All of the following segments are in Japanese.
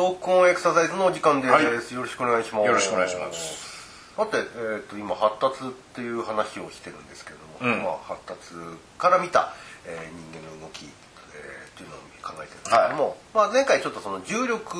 です浅野ですトークオンエクササイズのお時間です、はい。よろしくお願いします。よろしくお願いします。さて、えー、と今発達っていう話をしてるんですけれども、うん。まあ、発達から見た、えー人間の動き、えていうのを考えてるんですけども、まあ、前回ちょっとその重力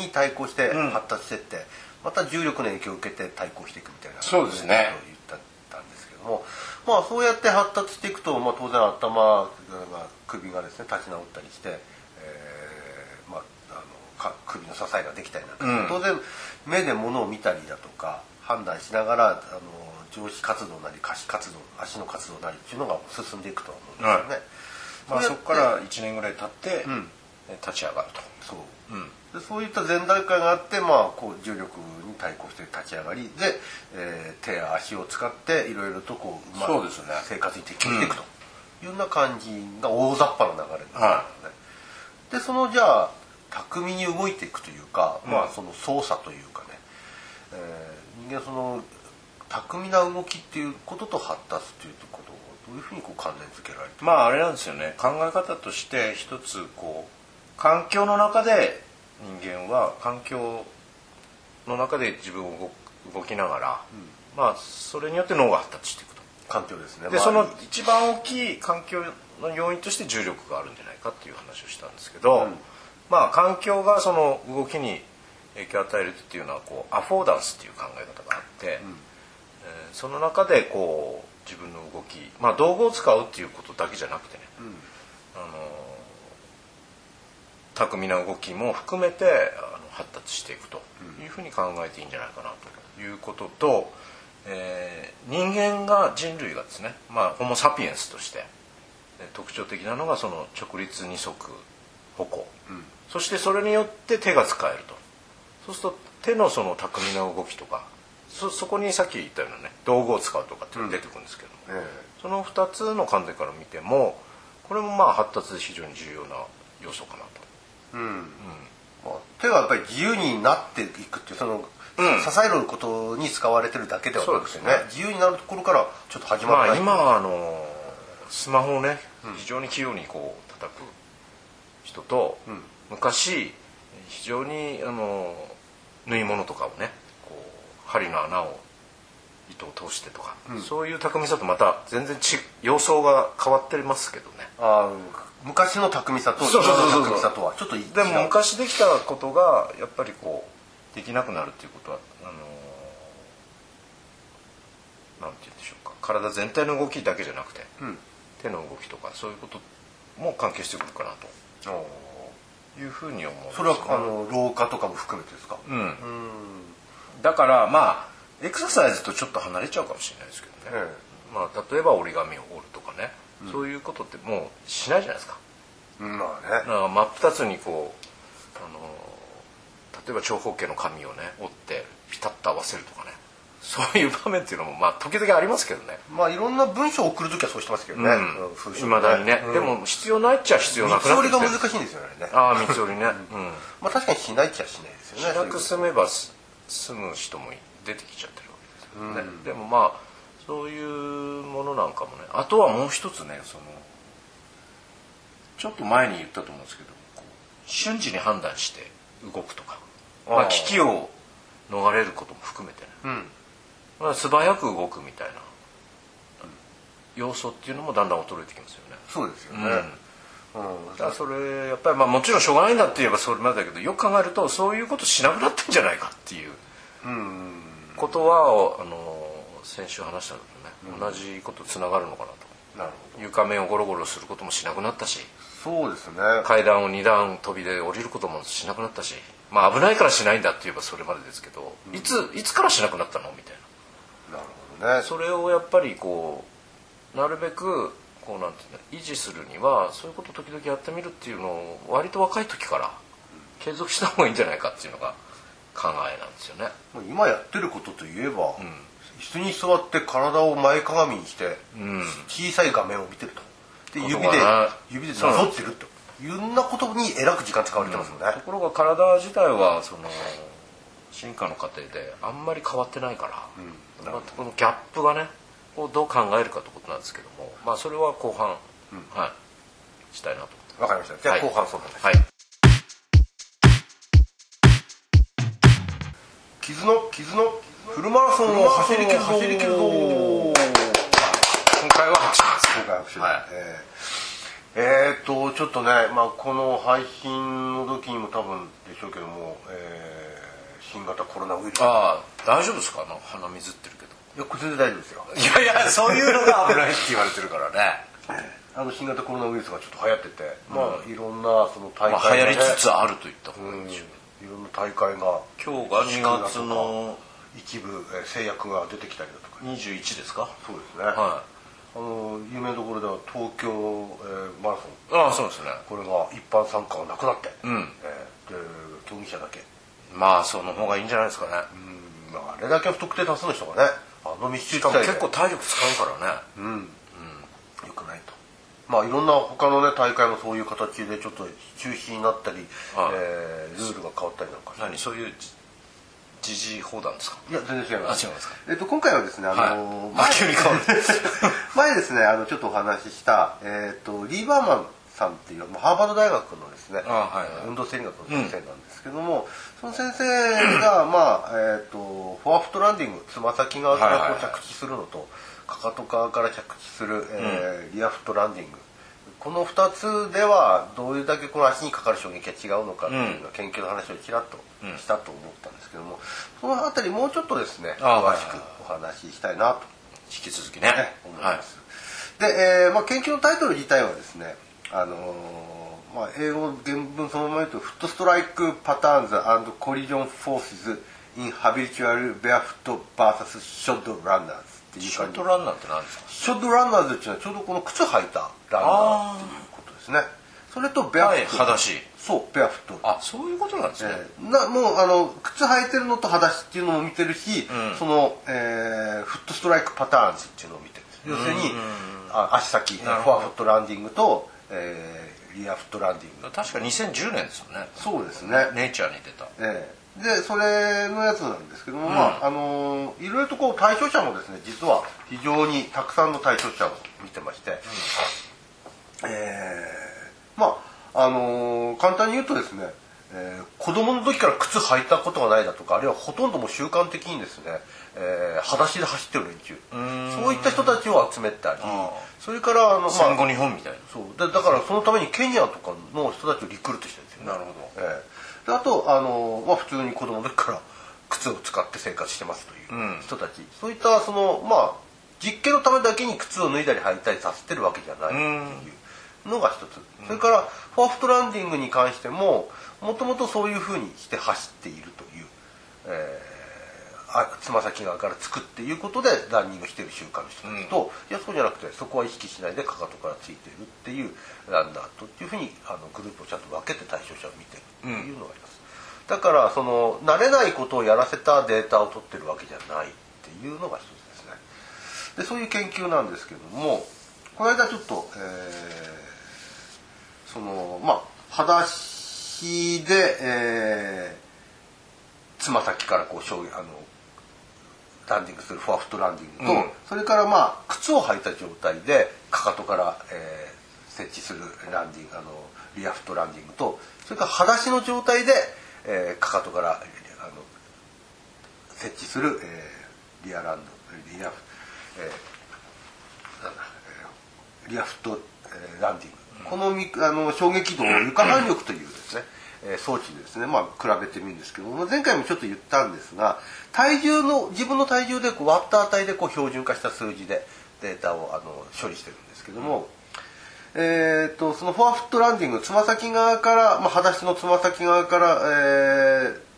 に対抗してうん。発達してって、また重力の影響を受けて対抗していくみたいなそうですね。言ったんですけどもまあそうやって発達していくと、まあ、当然頭が首がですね立ち直ったりして、首の支えができたりなんか、うん。当然目で物を見たりだとか判断しながらあの上皮活動なり下肢活動足の活動なりっていうのが進んでいくとは思うんですよね。まあ、そこから1年ぐらい経って、うん。え立ち上がると。そう。うん。でそういった前段階があって、まあ、こう重力に対抗して立ち上がりで、えー手や足を使っていろいろとこう、うですね。生活に適応していくと。いうような感じが大雑把な流れなんですよね。はでそのじゃあ巧みに動いていくというか、うん。まあその操作というかね、えー人間その巧みな動きっていうことと発達っていうことをどういうふうにこう関連付けられてるまああれなんですよね。考え方として一つこう環境の中で人間は環境の中で自分を動動きながら、まあそれによって脳が発達していくと。環境ですね。でその一番大きい環境の要因として重力があるんじゃないかっていう話をしたんですけど、うんまあ環境がその動きに影響を与えるっていうのはこうアフォーダンスっていう考え方があって、えーその中でこう自分の動きまあ道具を使うっていうことだけじゃなくてね、あの巧みな動きも含めてあの発達していくというふうに考えていいんじゃないかなということと、えー人間が人類がですね、まあ、ホモ・サピエンスとしてえー特徴的なのがその直立二足歩行、んそしてそれによって手が使えると。そうすると手のその巧みな動きとかそそこにさっき言ったようなね道具を使うとかっていうのが出てくるんですけども、えその2つの観点から見てもこれもまあ発達で非常に重要な要素かなと。えうん。まあ、手がやっぱり自由になっていくっていうその、うん。支えることに使われてるだけではなくてねね。自由になるところからちょっと始ままった。あ今はあのスマホをね非常に器用にこう叩く人と、ん昔非常にあの縫い物とかをねこう針の穴を糸を通してとか、そういう巧みさとまた全然ち様相が変わってますけどね。あー昔の巧みさと今の巧みさとはちょっとでも昔できたことがやっぱりこうできなくなるっていうことはあのなんて言うんでしょうか。体全体の動きだけじゃなくて、うん。手の動きとかそういうことも関係してくるかなおー。というふうに思うそれはあの老化とかも含めてですか？うん。うん。だからまあエクササイズとちょっと離れちゃうかもしれないですけどね、えまあ、例えば折り紙を折るとかね、そういうことってもうしないじゃないですか。えまあね。真っ二つにこうあの例えば長方形の紙をね折ってピタッと合わせるとかねそういう場面っていうのもまあ時々ありますけどね。まあいろんな文章を送るときはそうしてますけどね、うん。だにね、でも必要ないっちゃ必要なくなってきて。三つ折りが難しいんですよね。あああ三つ折りね。うん。まあ確かにしないっちゃしないですよね。しなく済めばす済む人も出てきちゃってるわけですよね、でもまあそういうものなんかもね。あとはもう一つねそのちょっと前に言ったと思うんですけど瞬時に判断して動くとか。まあ、危機を逃れることも含めてね、うんまあ、素早く動くみたいな。要素っていうのもだんだん衰えてきますよね。そうですよね、うん。だからそれやっぱりまあもちろんしょうがないんだって言えばそれまでだけどよく考えるとそういうことしなくなってんじゃないかっていう。うん。ことはあの先週話したのとね、同じことつながるのかなと。なるほ床面をゴロゴロすることもしなくなったしどそうですね。階段を2段飛びで降りることもしなくなったしまあ危ないからしないんだって言えばそれまでですけど、いついつからしなくなったの？みたいなね。それをやっぱりこうなるべくこうなんていうの維持するにはそういうことを時々やってみるっていうのを割と若い時から継続した方がいいんじゃないかっていうのが考えなんですよね。今やってることといえば、椅子に座って体を前かがみにして、ん。小さい画面を見てると。で指で指でなぞってると。いろんなことにえらく時間使われてますよね、ところが体自体はその進化の過程であんまり変わってないから、うん。まあ、このギャップがねをどう考えるかってことなんですけども、まあ、それは後半、うん、はい、したいなと思ってわかりました。じゃあ後半そうなんです、はい、はい、傷の傷のフルマラソンを走り切るぞ。走り切るぞ今回は走ります。今回拍手、はい。えー。えーと、とちょっとね、まあ、この配信の時にも多分でしょうけども、えー。新型コロナウイルス。いああ大丈夫ですか？あの鼻水ってるけど。やこれ全然大丈夫ですよ。いやいやそういうのが危ないって言われてるからね。あの新型コロナウイルスがちょっと流行ってて、まあいろんなその大会まあ流行りつつああると言った方がいいでしょう。いろんな大会が今日が2月の一部、えー制約が出てきたりだとか。21ですか？そうですね、はあの有名どころでは東京、えーマラソン。いああそうですね。これが一般参加がなくなって、うん。えーで競技者だけまあその方がいいんじゃないですかね。うん。まあ、あれだけ不特定多数の人がねあの密集地帯で。しかも結構体力使うからね。うん、よくないと。まあいろんな他のね大会もそういう形でちょっと中止になったり、はい。えールールが変わったりなんか何？そういうじ時事砲弾ですか？いや全然違います。あ違いますか？えっと、今回はですねあのはい。あ急に変わる 前ですねあのちょっとお話しした、えっと、リーバーマンさんっていうまあハーバード大学のですね、あはいはい。運動生理学の先生なんですけども、その先生が、まあえっとフォアフットランディングつま先側からこうはいはいはい着地するのと、かかと側から着地する、えーリアフットランディング。この2つではどれだけこの足にかかる衝撃が違うのかっていうのは研究の話をちらっとしたと思ったんですけども、そのあたりもうちょっとですねあ詳しくはいはいお話ししたいなと引き続きね思いはいます。で、えーまあ、研究のタイトル自体はですね、あのーまあ、英語原文そのまま言うと「フットストライクパターンズコリジョンフォースズ in habitual barefoot vs shod runners」っていうショ感じートランナーって何ですかショッドランナーズっていうのはちょうどこの靴履いたランナーっていうことですね。それとベアフット、はい裸足そうベアフット。あそういうことなんですね、えーなもうあの靴履いてるのと裸足っていうのも見てるし、うん。その、えーフットストライクパターンズっていうのを見てる要するに、あ足先フォアフットランディングと、えーリアフットランディング。確か2010年ですよね。そうですね、ネイチャーに出た。ええ。でそれのやつなんですけども、まああのーいろいろとこう対象者もですね実は非常にたくさんの対象者を見てまして、えーまああのー簡単に言うとですね、えー子供の時から靴履いたことがないだとかあるいはほとんどもう習慣的にですね、えー裸足で走ってる連中。そういった人たちを集めたり。あそれからあの、まあ戦後日本みたいな。そう。でだからそのためにケニアとかの人たちをリクルートしてるんですよ。ねなるほど。ええ。であとあの、まあ、普通に子供の時から靴を使って生活してますという人たち、そういったそのまあ実験のためだけに靴を脱いだり履いたりさせてるわけじゃないっていうのが一つ、それからフォアフットランディングに関してももともとそういうふうにして走っているという、えーあつま先側からつくっていうことでランニングしてる習慣の人たちと、いやそうじゃなくてそこは意識しないでかかとからついているっていうランナーとっていうふうにあのグループをちゃんと分けて対象者を見てるっていうのがあります、だからその慣れないことをやらせたデータを取ってるわけじゃないっていうのが一つですね。でそういう研究なんですけどもこの間ちょっと、えーそのまあ裸足で、えーつま先からこう衝撃あのランディングするフォアフットランディングと、うん。それからまあ靴を履いた状態でかかとから、えー設置するランディングあのリアフットランディングとそれから裸足の状態で、えーかかとからあの設置する、えーリアランドリアフ、えーなんだえーリアフット、えーランディング、このみあの衝撃度を床反力というですね、え装置ですね、まあ、比べてみるんですけども。前回もちょっと言ったんですが体重の自分の体重でこう割った値でこう標準化した数字でデータをあの処理してるんですけども、えー、とそのフォアフットランディングつま先側から、まあ、裸足のつま先側から、えー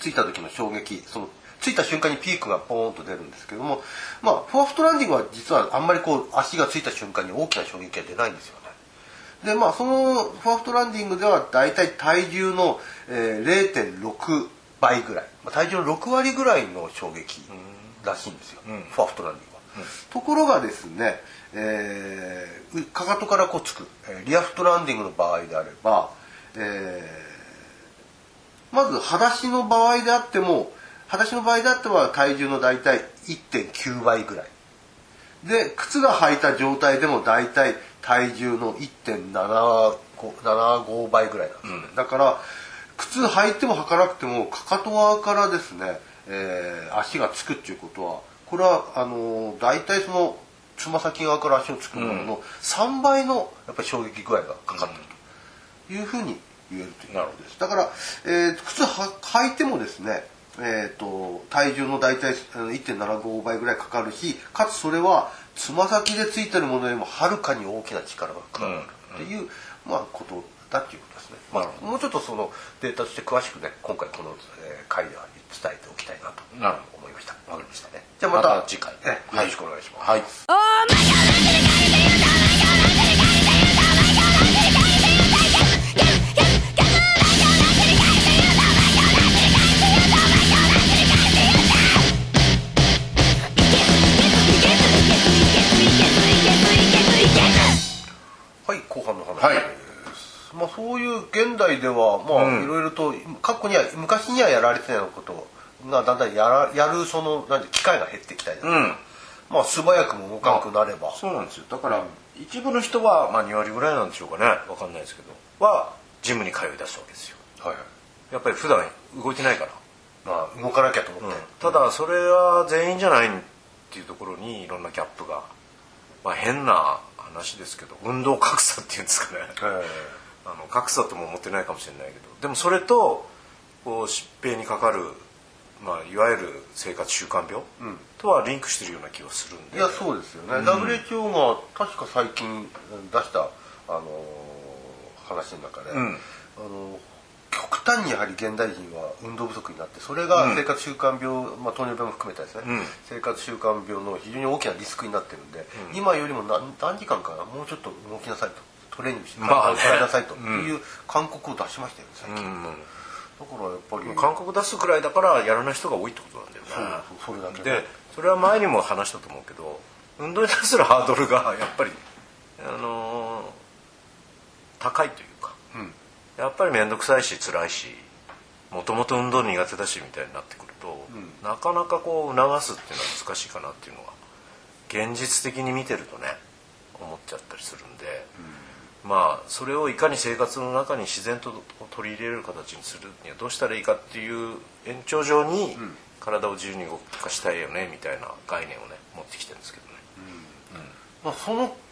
ついた時の衝撃そのついた瞬間にピークがポーンと出るんですけども、まあ、フォアフットランディングは実はあんまりこう足がついた瞬間に大きな衝撃が出ないんですよね。でまあそのフォアフットランディングでは大体体重の、えー0.6倍ぐらい、まあ、体重の6割ぐらいの衝撃らしいんですよ、ん。フォアフットランディングは。ところがですね、えーかかとからこうつく、えーリアフットランディングの場合であれば、えーまず裸足の場合であっても裸足の場合であっては体重の大体1.9倍ぐらいで靴が履いた状態でも大体体重の1.75倍ぐらいなんですよね、だから靴履いても履かなくてもかかと側からですね、えー足がつくっていうことはこれはあの大体そのつま先側から足をつくものの3倍のやっぱり衝撃具合がかかってると。いうふうに言えるという。ことです。だから、えー靴は履いてもですねえー、と体重の大体あの1.75倍ぐらいかかるしかつそれはつま先でついてるものよりもはるかに大きな力が加わるっていう、まあ、ことだっていうことですね、まあ、もうちょっとそのデータとして詳しくね今回この、えー回では伝えておきたいなとなるほ思いました。わかりましたね。じゃあまたまた次回。えーよろしくお願いします、はい。はい、はい。まあそういう現代ではまうん。あいろいろと過去には昔にはやられてたようなことがだんだんやらやるそのなんて機会が減ってきたりだとか、うん。まあ素早くも動かなくなれば、そうなんですよ。だから、一部の人は、まあ、2割ぐらいなんでしょうかね。わかんないですけど。はジムに通い出すわけですよ。はいはい。やっぱり普段動いてないから、まあ動かなきゃと思って、ただそれは全員じゃないっていうところにいろんなギャップが、まあ、変な話ですけど運動格差っていうんですかね。えあの格差とも思ってないかもしれないけど。でもそれとこう疾病にかかる、まあ、いわゆる生活習慣病とはリンクしてるような気がするんで。えいやそうですよね、WHO が確か最近出した、あのー話の中で、ん。あの極端にやはり現代人は運動不足になってそれが生活習慣病、まあ、糖尿病も含めたですね、うん。生活習慣病の非常に大きなリスクになってるんで、今よりも何何時間かなもうちょっと動きなさいとトレーニングして体を使いなさいという勧告を出しましたよね最近、うんだからやっぱり韓国出すくらいだからやらない人が多いってことなんだよねそれだけねでそれは前にも話したと思うけど運動に対するハードルがやっぱりあのー高いというやっぱり面倒くさいし辛いしもともと運動苦手だしみたいになってくると、なかなかこう促すっていうのは難しいかなっていうのは現実的に見てるとね思っちゃったりするんで、まあそれをいかに生活の中に自然と取り入れる形にするにはどうしたらいいかっていう延長上に体を自由に動かしたいよねみたいな概念をね持ってきてるんですけどね。まあ、その、えー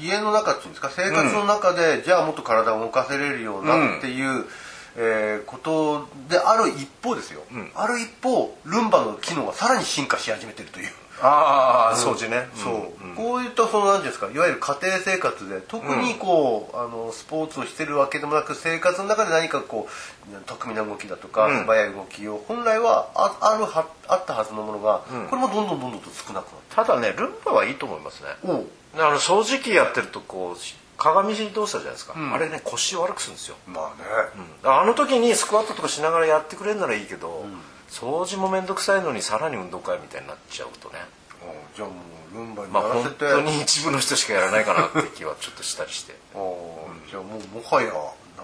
家の中っていうんですか？生活の中で、じゃあもっと体を動かせれるようなっていう、えーことである一方ですよ、ん。ある一方ルンバの機能がさらに進化し始めてるという。ああ掃除ね。そう、ん。こういったその何ですか？いわゆる家庭生活で特にこう、あのスポーツをしてるわけでもなく生活の中で何かこう巧みな動きだとか、うん。素早い動きを本来はああるはあったはずのものが、これもどんどんどんどんと少なくなってただねルンバはいいと思いますね。おうあの掃除機やってるとこう鏡動作じゃないですか、ん。あれね腰悪くするんですよ、まあね、うん。あの時にスクワットとかしながらやってくれるならいいけど、掃除も面倒くさいのにさらに運動会みたいになっちゃうとね。うんじゃあもうルンバにまあ本当に一部の人しかやらないかなって気はちょっとしたりして。あーじゃあもうもはや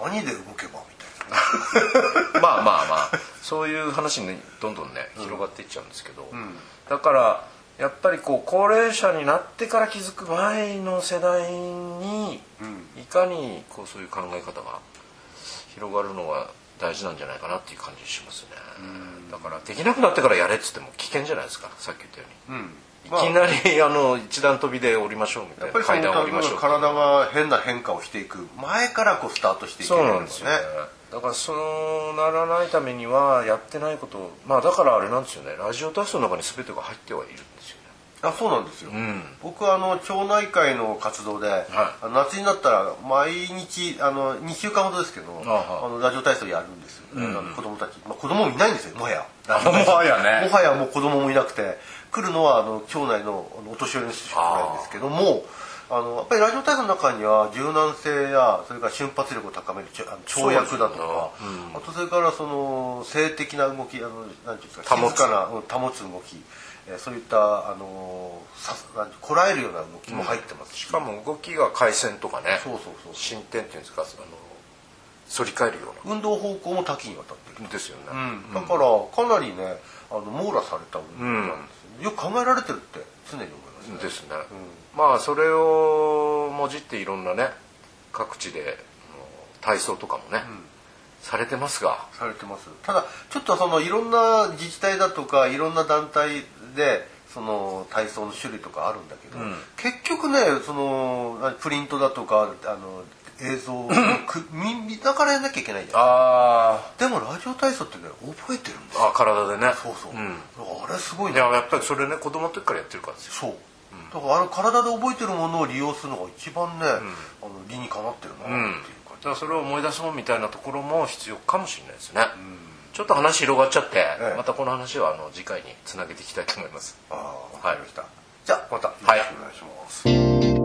何で動けばみたいな。まあまあまあそういう話にどんどんね広がっていっちゃうんですけど、ん。だからやっぱりこう高齢者になってから気づく前の世代にうん。いかにこうそういう考え方が広がるのが大事なんじゃないかなっていう感じしますね。だからできなくなってからやれっつっても危険じゃないですかさっき言ったように。うんいきなりあの一段飛びで降りましょうみたいな階段を降りましょう体が変な変化をしていく前からこうスタートしていけそうるなんですよねだからそうならないためにはやってないことをまあだからあれなんですよね。ラジオ体操の中に全てが入ってはいるんですよね。あそうなんですよ、ん。僕はあの町内会の活動で、あの夏になったら毎日あの2週間ほどですけどあはあのラジオ体操やるんですよ、あの子供たち、まあ、子供もいないんですよもはや。もはやね。もはやもう子供もいなくて。来るのはあの町内のお年寄りの人しか来ないんですけどもあのやっぱりラジオ体操の中には柔軟性やそれから瞬発力を高めるちょあの跳躍だとか、あとそれからその性的な動きあのなんていうんですか保つ。静かなうん保つ動き、えーそういったあのさなんてこらえるような動きも入ってます。し、しかも動きが回線とかね。そうそうそう進展っていうんですかあの反り返るよう運動方向も多岐にわたってる、なですよね、だからかなりねあの網羅された運動なんですよ、よく考えられてるって常に思いますね。ですね、まあそれをもじっていろんなね各地で体操とかもね、されてますが。されてます。ただちょっとそのいろんな自治体だとかいろんな団体でその体操の種類とかあるんだけど、うん。結局ねそのプリントだとかあの映像を く見見ながらやんなきゃいけないじゃん。あでもラジオ体操ってね覚えてるんですよ。あ体でね。そうそう、ん。あれすごいいねややっぱりそれね子供の時からやってるからですよ。そう、だからあれ体で覚えてるものを利用するのが一番ね、あの理にかなってるなっていううん。感だからそれを思い出そうみたいなところも必要かもしれないですね、ちょっと話広がっちゃって、ええ。またこの話はあの次回につなげていきたいと思います。じ、ああわはい。かりました、じゃあまたよろしくお願いします、